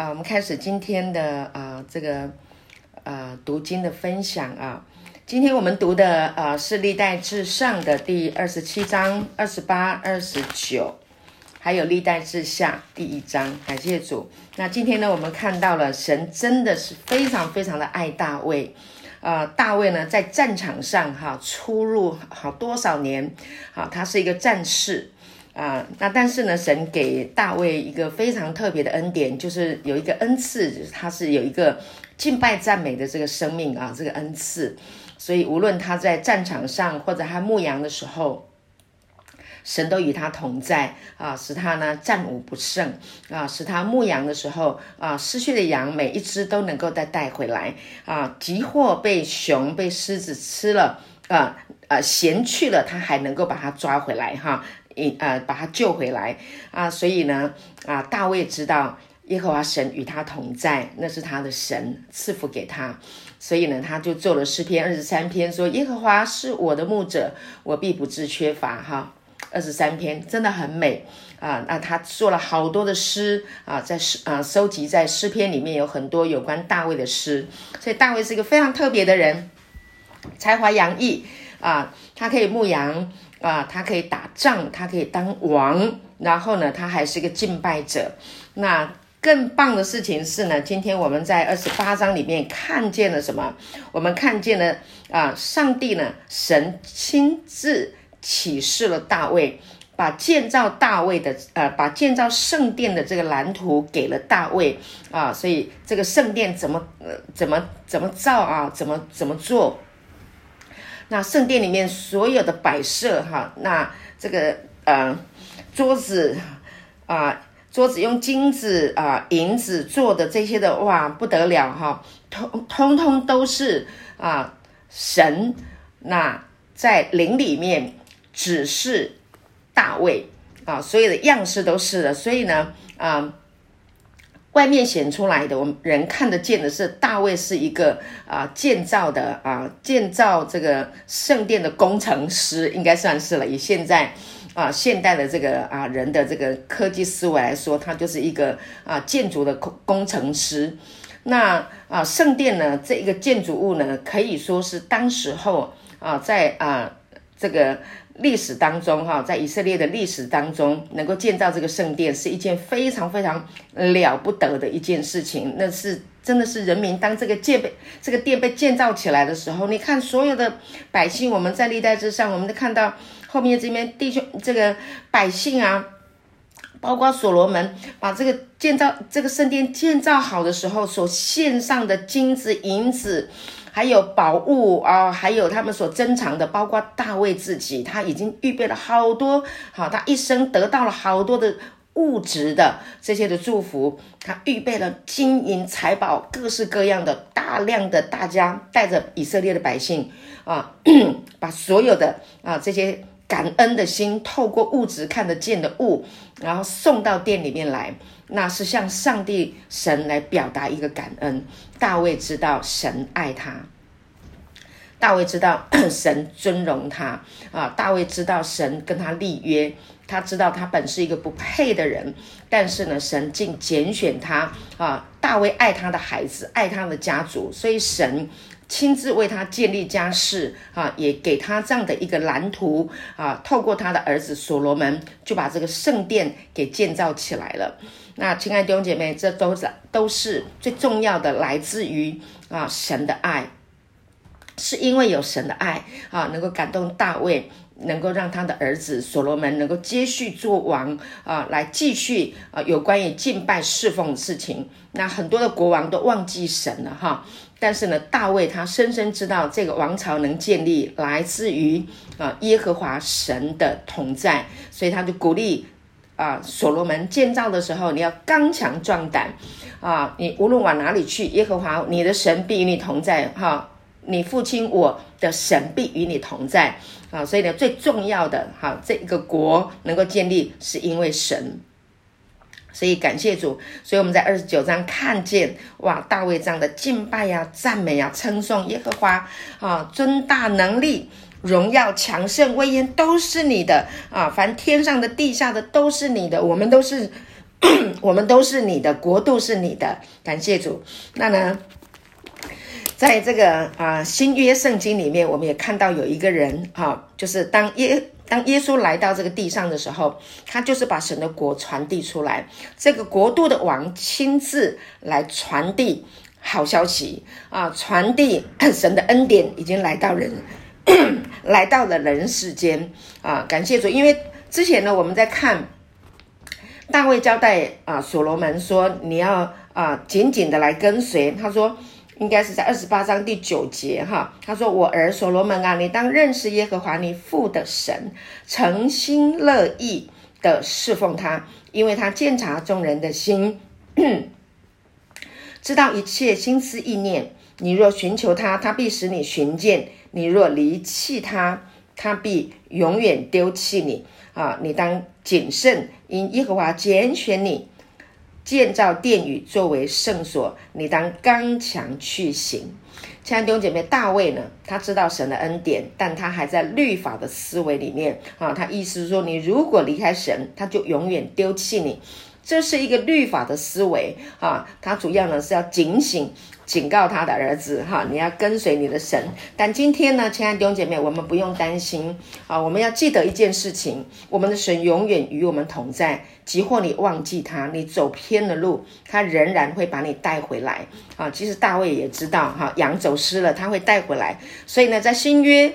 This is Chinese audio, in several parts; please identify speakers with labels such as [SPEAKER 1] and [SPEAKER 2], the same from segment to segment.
[SPEAKER 1] 啊，我们开始今天的啊这个啊读经的分享啊。今天我们读的啊是历代志上的第二十七章、二十八、二十九，还有历代志下第一章。感谢主。那今天呢，我们看到了神真的是非常非常的爱大卫。呃，大卫呢，在战场上哈出入好多少年，啊，他是一个战士啊。那但是呢，神给大卫一个非常特别的恩典，就是有一个恩赐，他是有一个敬拜赞美的这个生命啊，这个恩赐。所以无论他在战场上或者他牧羊的时候，神都与他同在啊，使他呢战无不胜啊，使他牧羊的时候啊，失去的羊每一只都能够再带回来啊，即或被熊被狮子吃了啊啊衔去了，他还能够把它抓回来哈，一呃把他救回来啊，所以呢啊，大卫知道耶和华神与他同在，那是他的神赐福给他，所以呢他就做了诗篇二十三篇，说耶和华是我的牧者，我必不致缺乏哈。二十三篇真的很美啊！那他做了好多的诗啊，在诗啊收集在诗篇里面有很多有关大卫的诗，所以大卫是一个非常特别的人，才华洋溢啊！他可以牧羊啊，他可以打仗，他可以当王，然后呢，他还是一个敬拜者。那更棒的事情是呢，今天我们在二十八章里面看见了什么？我们看见了啊，上帝呢，神亲自。启示了大卫，把建造大卫的呃，把建造圣殿的这个蓝图给了大卫啊，所以这个圣殿怎么呃怎么怎么造啊，怎么怎么做？那圣殿里面所有的摆设哈，那这个呃桌子啊，桌子用金子啊银子做的这些的哇不得了哈，通通通都是啊神那在灵里面。只是大卫啊，所有的样式都是的，所以呢，啊，外面显出来的，我们人看得见的是大卫是一个啊建造的啊建造这个圣殿的工程师，应该算是了。以现在啊现代的这个啊人的这个科技思维来说，他就是一个啊建筑的工工程师。那啊圣殿呢，这一个建筑物呢，可以说是当时候啊在啊这个。历史当中，哈，在以色列的历史当中，能够建造这个圣殿是一件非常非常了不得的一件事情。那是真的是人民当这个建被这个殿被建造起来的时候，你看所有的百姓，我们在历代之上，我们都看到后面这边弟兄这个百姓啊，包括所罗门把这个建造这个圣殿建造好的时候，所献上的金子银子。还有宝物啊，还有他们所珍藏的，包括大卫自己，他已经预备了好多，好，他一生得到了好多的物质的这些的祝福，他预备了金银财宝，各式各样的大量的，大家带着以色列的百姓啊，把所有的啊这些感恩的心，透过物质看得见的物，然后送到殿里面来。那是向上帝神来表达一个感恩。大卫知道神爱他，大卫知道 神尊荣他啊，大卫知道神跟他立约，他知道他本是一个不配的人，但是呢，神竟拣选他啊。大卫爱他的孩子，爱他的家族，所以神亲自为他建立家室啊，也给他这样的一个蓝图啊。透过他的儿子所罗门，就把这个圣殿给建造起来了。那亲爱的弟兄姐妹，这都是都是最重要的，来自于啊神的爱，是因为有神的爱啊，能够感动大卫，能够让他的儿子所罗门能够接续做王啊，来继续啊有关于敬拜侍奉的事情。那很多的国王都忘记神了哈，但是呢，大卫他深深知道这个王朝能建立，来自于啊耶和华神的同在，所以他就鼓励。啊，所罗门建造的时候，你要刚强壮胆啊！你无论往哪里去，耶和华你的神必与你同在。哈、你父亲我的神必与你同在。啊，所以呢，最重要的哈、啊，这个国能够建立，是因为神。所以感谢主。所以我们在二十九章看见哇，大卫这样的敬拜呀、赞美呀、啊、称颂耶和华啊，尊大能力。荣耀、强盛、威严都是你的啊！凡天上的、地下的都是你的，我们都是 我们都是你的，国度是你的，感谢主。那呢，在这个啊、新约圣经里面，我们也看到有一个人哈、就是当耶当耶稣来到这个地上的时候，他就是把神的国传递出来，这个国度的王亲自来传递好消息啊，传递 神的恩典已经来到人，来到了人世间啊，感谢主，因为之前呢，我们在看。大卫交代啊，所罗门说：“你要啊，紧紧的来跟随。”他说：“应该是在二十八章第九节哈。”他说：“我儿所罗门啊，你当认识耶和华你父的神，诚心乐意的侍奉他，因为他鉴察众人的心，知道一切心思意念。你若寻求他，他必使你寻见；你若离弃他，他必永远丢弃你。”啊，你当谨慎，因耶和华拣选你，建造殿宇作为圣所，你当刚强去行。亲爱的弟兄姐妹，大卫呢，他知道神的恩典，但他还在律法的思维里面啊。他意思是说，你如果离开神，他就永远丢弃你。这是一个律法的思维啊。他主要呢是要警醒。警告他的儿子哈，你要跟随你的神。但今天呢，亲爱的弟兄姐妹，我们不用担心啊。我们要记得一件事情：我们的神永远与我们同在。即或你忘记他，你走偏了路，他仍然会把你带回来啊。其实大卫也知道哈，羊走失了，他会带回来。所以呢，在新约，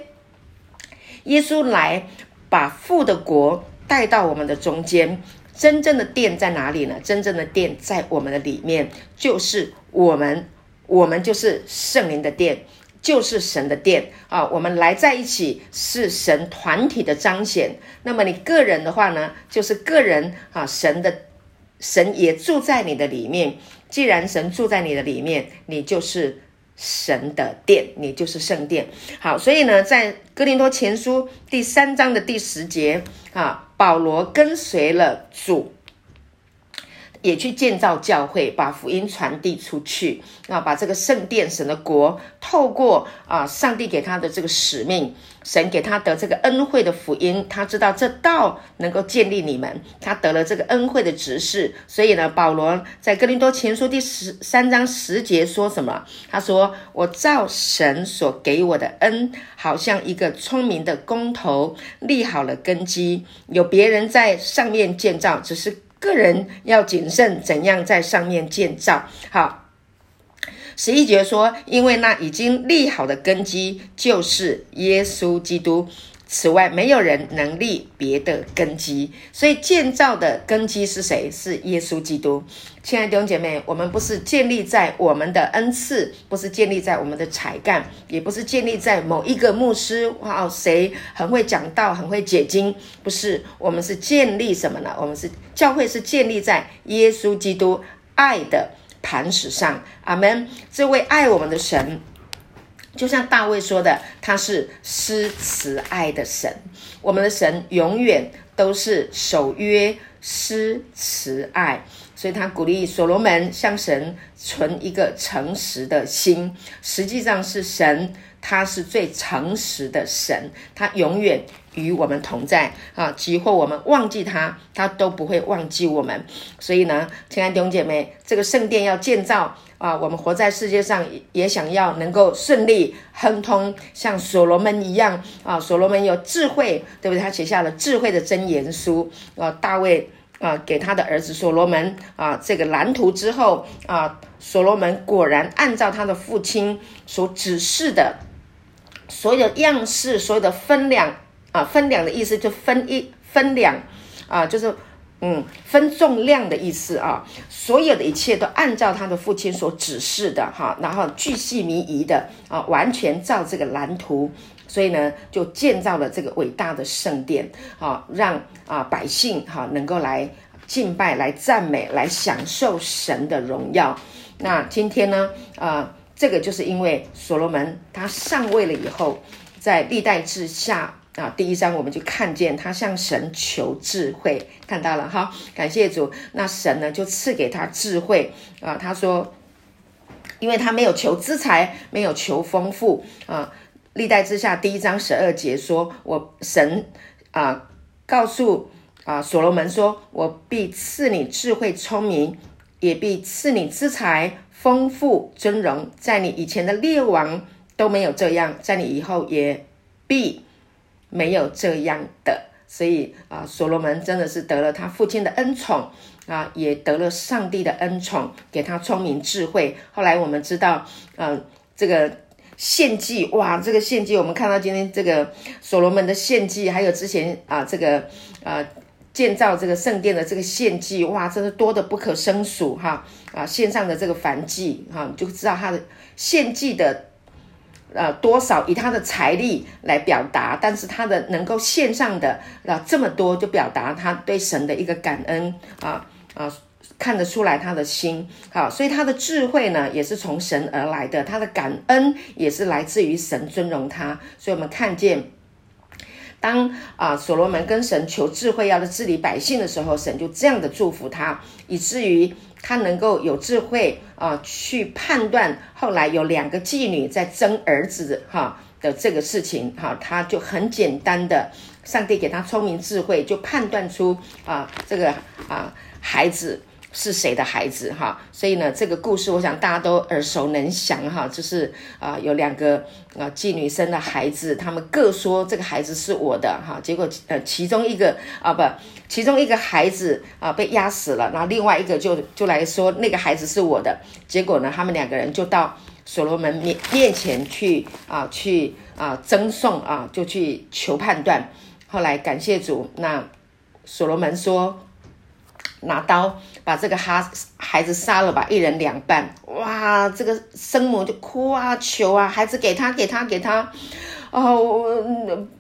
[SPEAKER 1] 耶稣来把父的国带到我们的中间。真正的殿在哪里呢？真正的殿在我们的里面，就是我们。我们就是圣灵的殿，就是神的殿啊！我们来在一起是神团体的彰显。那么你个人的话呢，就是个人啊，神的神也住在你的里面。既然神住在你的里面，你就是神的殿，你就是圣殿。好，所以呢，在哥林多前书第三章的第十节啊，保罗跟随了主。也去建造教会，把福音传递出去啊！把这个圣殿、神的国，透过啊，上帝给他的这个使命，神给他的这个恩惠的福音，他知道这道能够建立你们，他得了这个恩惠的职事。所以呢，保罗在哥林多前书第十三章十节说什么？他说：“我照神所给我的恩，好像一个聪明的工头，立好了根基，有别人在上面建造，只是。”个人要谨慎，怎样在上面建造？好，十一节说，因为那已经立好的根基就是耶稣基督。此外，没有人能立别的根基，所以建造的根基是谁？是耶稣基督。亲爱的弟兄姐妹，我们不是建立在我们的恩赐，不是建立在我们的才干，也不是建立在某一个牧师哇哦，谁很会讲道，很会解经，不是。我们是建立什么呢？我们是教会是建立在耶稣基督爱的磐石上。阿门。这位爱我们的神。就像大卫说的，他是施慈爱的神，我们的神永远都是守约、施慈爱，所以他鼓励所罗门向神存一个诚实的心。实际上是神，他是最诚实的神，他永远与我们同在啊！即或我们忘记他，他都不会忘记我们。所以呢，亲爱的弟兄姐妹，这个圣殿要建造。啊，我们活在世界上也想要能够顺利亨通，像所罗门一样啊。所罗门有智慧，对不对？他写下了智慧的箴言书。啊，大卫啊，给他的儿子所罗门啊这个蓝图之后啊，所罗门果然按照他的父亲所指示的所有样式，所有的分量啊，分量的意思就分一分两啊，就是。嗯，分重量的意思啊，所有的一切都按照他的父亲所指示的哈，然后巨细靡遗的啊，完全照这个蓝图，所以呢，就建造了这个伟大的圣殿啊，让啊百姓哈能够来敬拜、来赞美、来享受神的荣耀。那今天呢，啊，这个就是因为所罗门他上位了以后，在历代志下。啊，第一章我们就看见他向神求智慧，看到了哈，感谢主。那神呢就赐给他智慧啊。他说，因为他没有求资财，没有求丰富啊。历代之下第一章十二节说，我神啊告诉啊，所罗门说：“我必赐你智慧聪明，也必赐你资财丰富尊荣，在你以前的列王都没有这样，在你以后也必没有这样的。”所以啊，所罗门真的是得了他父亲的恩宠啊，也得了上帝的恩宠，给他聪明智慧。后来我们知道，嗯、这个献祭哇，这个献祭，我们看到今天这个所罗门的献祭，还有之前啊，这个啊建造这个圣殿的这个献祭，哇，真的多得不可胜数哈啊，献上的这个燔祭哈，就知道他的献祭的。呃，多少以他的财力来表达，但是他的能够献上的啊这么多，就表达他对神的一个感恩啊啊，看得出来他的心好，所以他的智慧呢也是从神而来的，他的感恩也是来自于神尊荣他，所以我们看见。当啊，所罗门跟神求智慧，要的治理百姓的时候，神就这样的祝福他，以至于他能够有智慧啊，去判断后来有两个妓女在争儿子哈的这个事情哈，他就很简单的，上帝给他聪明智慧，就判断出啊这个啊孩子。是谁的孩子哈？所以呢，这个故事我想大家都耳熟能详哈。就是啊，有两个啊妓女生的孩子，他们各说这个孩子是我的哈。结果呃，其中一个啊不，其中一个孩子啊被压死了，然后另外一个就就来说那个孩子是我的。结果呢，他们两个人就到所罗门面面前去啊去啊争讼啊，就去求判断。后来感谢主，那所罗门说。拿刀把这个哈孩子杀了吧，一人两半。哇，这个生母就哭啊，求啊，孩子给他，给他，给他。哦，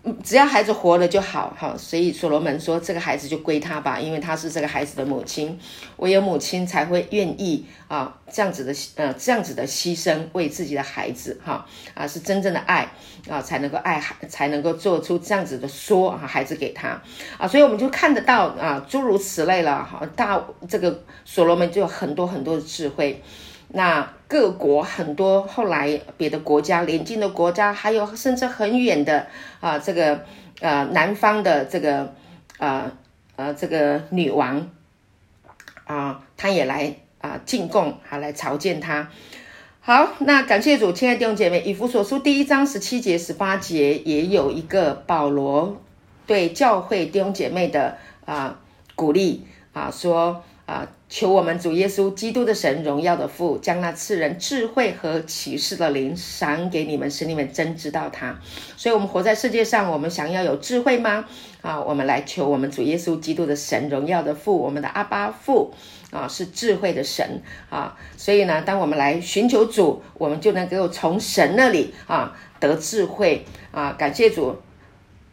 [SPEAKER 1] 我只要孩子活了就好，哈，所以所罗门说这个孩子就归他吧，因为他是这个孩子的母亲，唯有母亲才会愿意啊这样子的呃这样子的牺牲为自己的孩子，哈啊是真正的爱啊才能够爱孩才能够做出这样子的说啊孩子给他啊，所以我们就看得到啊诸如此类了，哈大这个所罗门就有很多很多的智慧。那各国很多后来别的国家邻近的国家，还有甚至很远的啊，这个呃南方的这个呃呃这个女王啊，她也来啊进贡，还来朝见他。好，那感谢主，亲爱的弟兄姐妹，以弗所书第一章十七节、十八节也有一个保罗对教会弟兄姐妹的啊鼓励啊，说。啊！求我们主耶稣基督的神荣耀的父，将那赐人智慧和启示的灵赏给你们，使你们真知道他。所以，我们活在世界上，我们想要有智慧吗？啊，我们来求我们主耶稣基督的神荣耀的父，我们的阿爸父啊，是智慧的神啊。所以呢，当我们来寻求主，我们就能够从神那里啊得智慧啊。感谢主。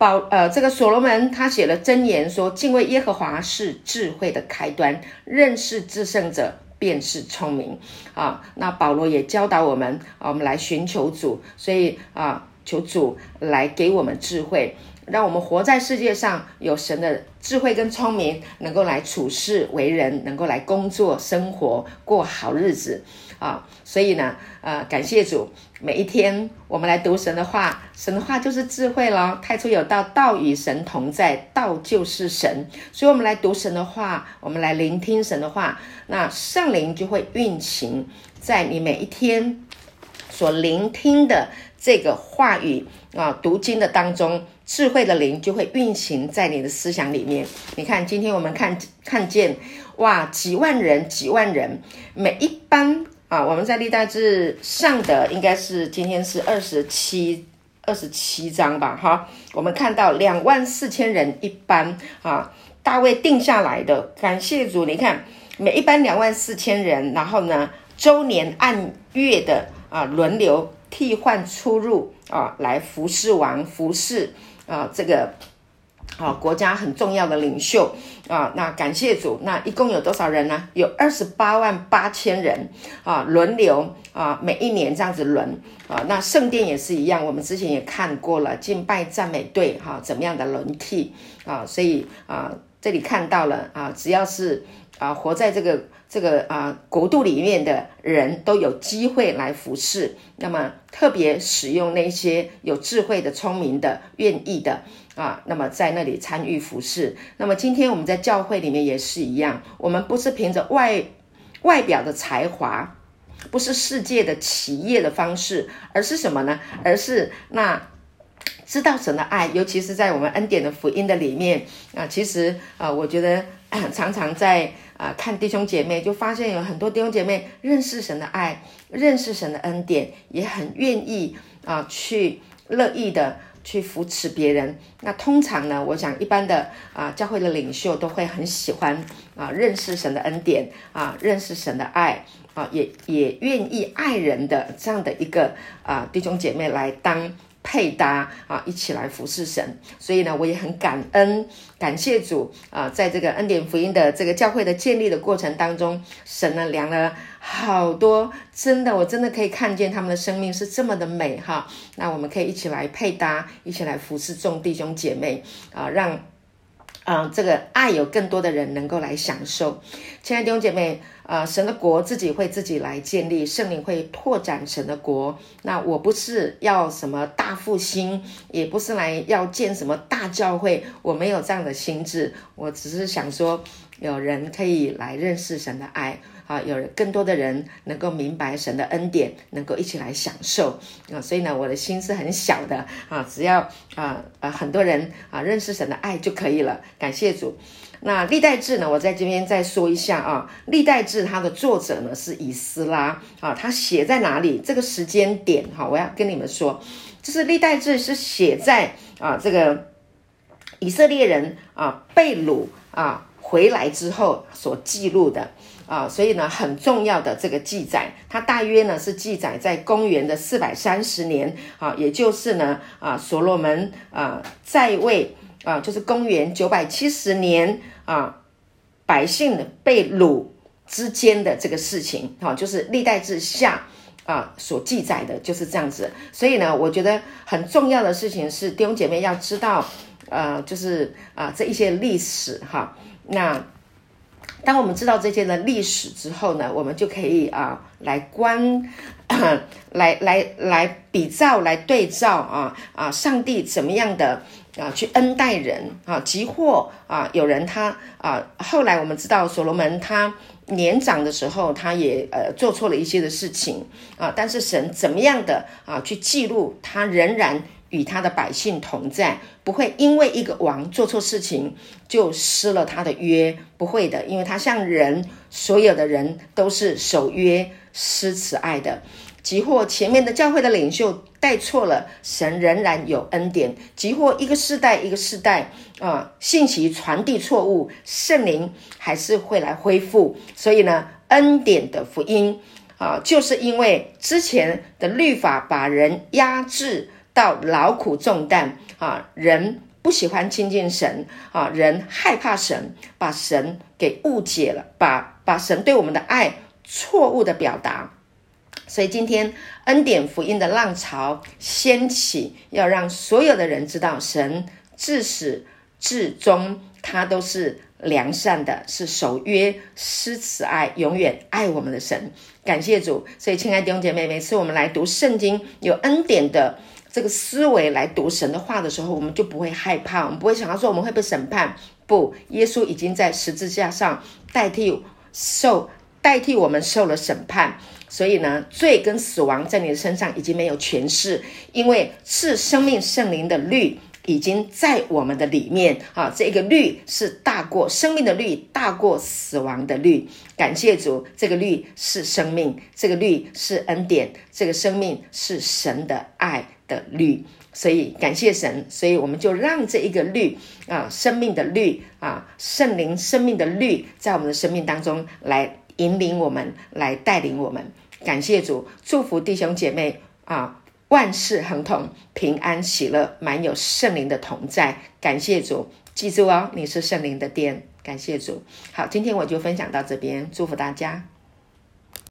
[SPEAKER 1] 保呃，这个所罗门他写了箴言说，敬畏耶和华是智慧的开端，认识至圣者便是聪明啊。那保罗也教导我们啊，我们来寻求主，所以啊，求主来给我们智慧，让我们活在世界上有神的智慧跟聪明，能够来处事为人，能够来工作生活过好日子。啊，所以呢，呃，感谢主，每一天我们来读神的话，神的话就是智慧咯。太初有道，道与神同在，道就是神。所以，我们来读神的话，我们来聆听神的话，那圣灵就会运行在你每一天所聆听的这个话语啊，读经的当中，智慧的灵就会运行在你的思想里面。你看，今天我们看看见，哇，几万人，几万人，每一班。啊，我们在历代志上的应该是今天是二十七二十七章吧，哈，我们看到两万四千人一班啊，大卫定下来的，感谢主，你看每一班两万四千人，然后呢，周年按月的啊轮流替换出入啊，来服侍王服侍啊这个。啊，国家很重要的领袖啊，那感谢主，那一共有多少人呢？有二十八万八千人啊，轮流啊，每一年这样子轮啊。那圣殿也是一样，我们之前也看过了敬拜赞美队哈，怎么样的轮替啊？所以啊，这里看到了啊，只要是啊活在这个这个啊国度里面的人都有机会来服侍。那么特别使用那些有智慧的、聪明的、愿意的。啊，那么在那里参与服侍。那么今天我们在教会里面也是一样，我们不是凭着外外表的才华，不是世界的企业的方式，而是什么呢？而是那知道神的爱，尤其是在我们恩典的福音的里面啊。其实啊，我觉得 常常在啊看弟兄姐妹，就发现有很多弟兄姐妹认识神的爱，认识神的恩典，也很愿意啊去乐意的。去扶持别人，那通常呢，我想一般的啊教会的领袖都会很喜欢啊认识神的恩典啊，认识神的爱啊，也也愿意爱人的这样的一个啊弟兄姐妹来当配搭啊，一起来服侍神。所以呢，我也很感恩，感谢主啊，在这个恩典福音的这个教会的建立的过程当中，神呢量了。好多，真的，我真的可以看见他们的生命是这么的美哈。那我们可以一起来配搭，一起来服侍众弟兄姐妹啊，让啊这个爱有更多的人能够来享受。亲爱的弟兄姐妹啊，神的国自己会自己来建立，圣灵会拓展神的国。那我不是要什么大复兴，也不是来要建什么大教会，我没有这样的心智，我只是想说，有人可以来认识神的爱。啊，有更多的人能够明白神的恩典，能够一起来享受啊，所以呢，我的心是很小的啊，只要啊啊很多人啊认识神的爱就可以了。感谢主。那历代志呢，我在这边再说一下啊，历代志它的作者呢是以斯拉啊，他写在哪里？这个时间点哈，我要跟你们说，就是历代志是写在啊这个以色列人啊被掳啊回来之后所记录的。啊，所以呢，很重要的这个记载，它大约呢是记载在公元的四百三十年，啊，也就是呢，啊，所罗门啊在位啊，就是公元九百七十年啊，百姓被掳之间的这个事情，啊，就是历代志下啊所记载的，就是这样子。所以呢，我觉得很重要的事情是弟兄姐妹要知道，呃，就是啊这一些历史哈，那。当我们知道这些的历史之后呢，我们就可以啊来观，来来来比照，来对照啊啊，上帝怎么样的啊去恩待人啊，即或啊有人他啊后来我们知道所罗门他年长的时候，他也呃做错了一些的事情啊，但是神怎么样的啊去记录他仍然。与他的百姓同在，不会因为一个王做错事情就失了他的约，不会的，因为他像人，所有的人都是守约施慈爱的。即或前面的教会的领袖带错了，神仍然有恩典。即或一个世代一个世代啊，信息传递错误，圣灵还是会来恢复。所以呢，恩典的福音啊，就是因为之前的律法把人压制。到劳苦重担啊，人不喜欢亲近神啊，人害怕神，把神给误解了，把把神对我们的爱错误的表达。所以今天恩典福音的浪潮掀起，要让所有的人知道，神自始至终他都是良善的，是守约施慈爱，永远爱我们的神。感谢主。所以亲爱的弟兄姐妹，每次我们来读圣经，有恩典的。这个思维来读神的话的时候，我们就不会害怕，我们不会想到说我们会被审判。不，耶稣已经在十字架上代替受，代替我们受了审判。所以呢，罪跟死亡在你的身上已经没有权势，因为是生命圣灵的律已经在我们的里面啊。这个律是大过生命的律，大过死亡的律。感谢主，这个律是生命，这个律是恩典，这个生命是神的爱。的律，所以感谢神，所以我们就让这一个律啊，生命的律啊，圣灵生命的律，在我们的生命当中来引领我们，来带领我们。感谢主，祝福弟兄姐妹啊，万事亨通，平安喜乐，满有圣灵的同在。感谢主，记住哦，你是圣灵的殿。感谢主，好，今天我就分享到这边，祝福大家。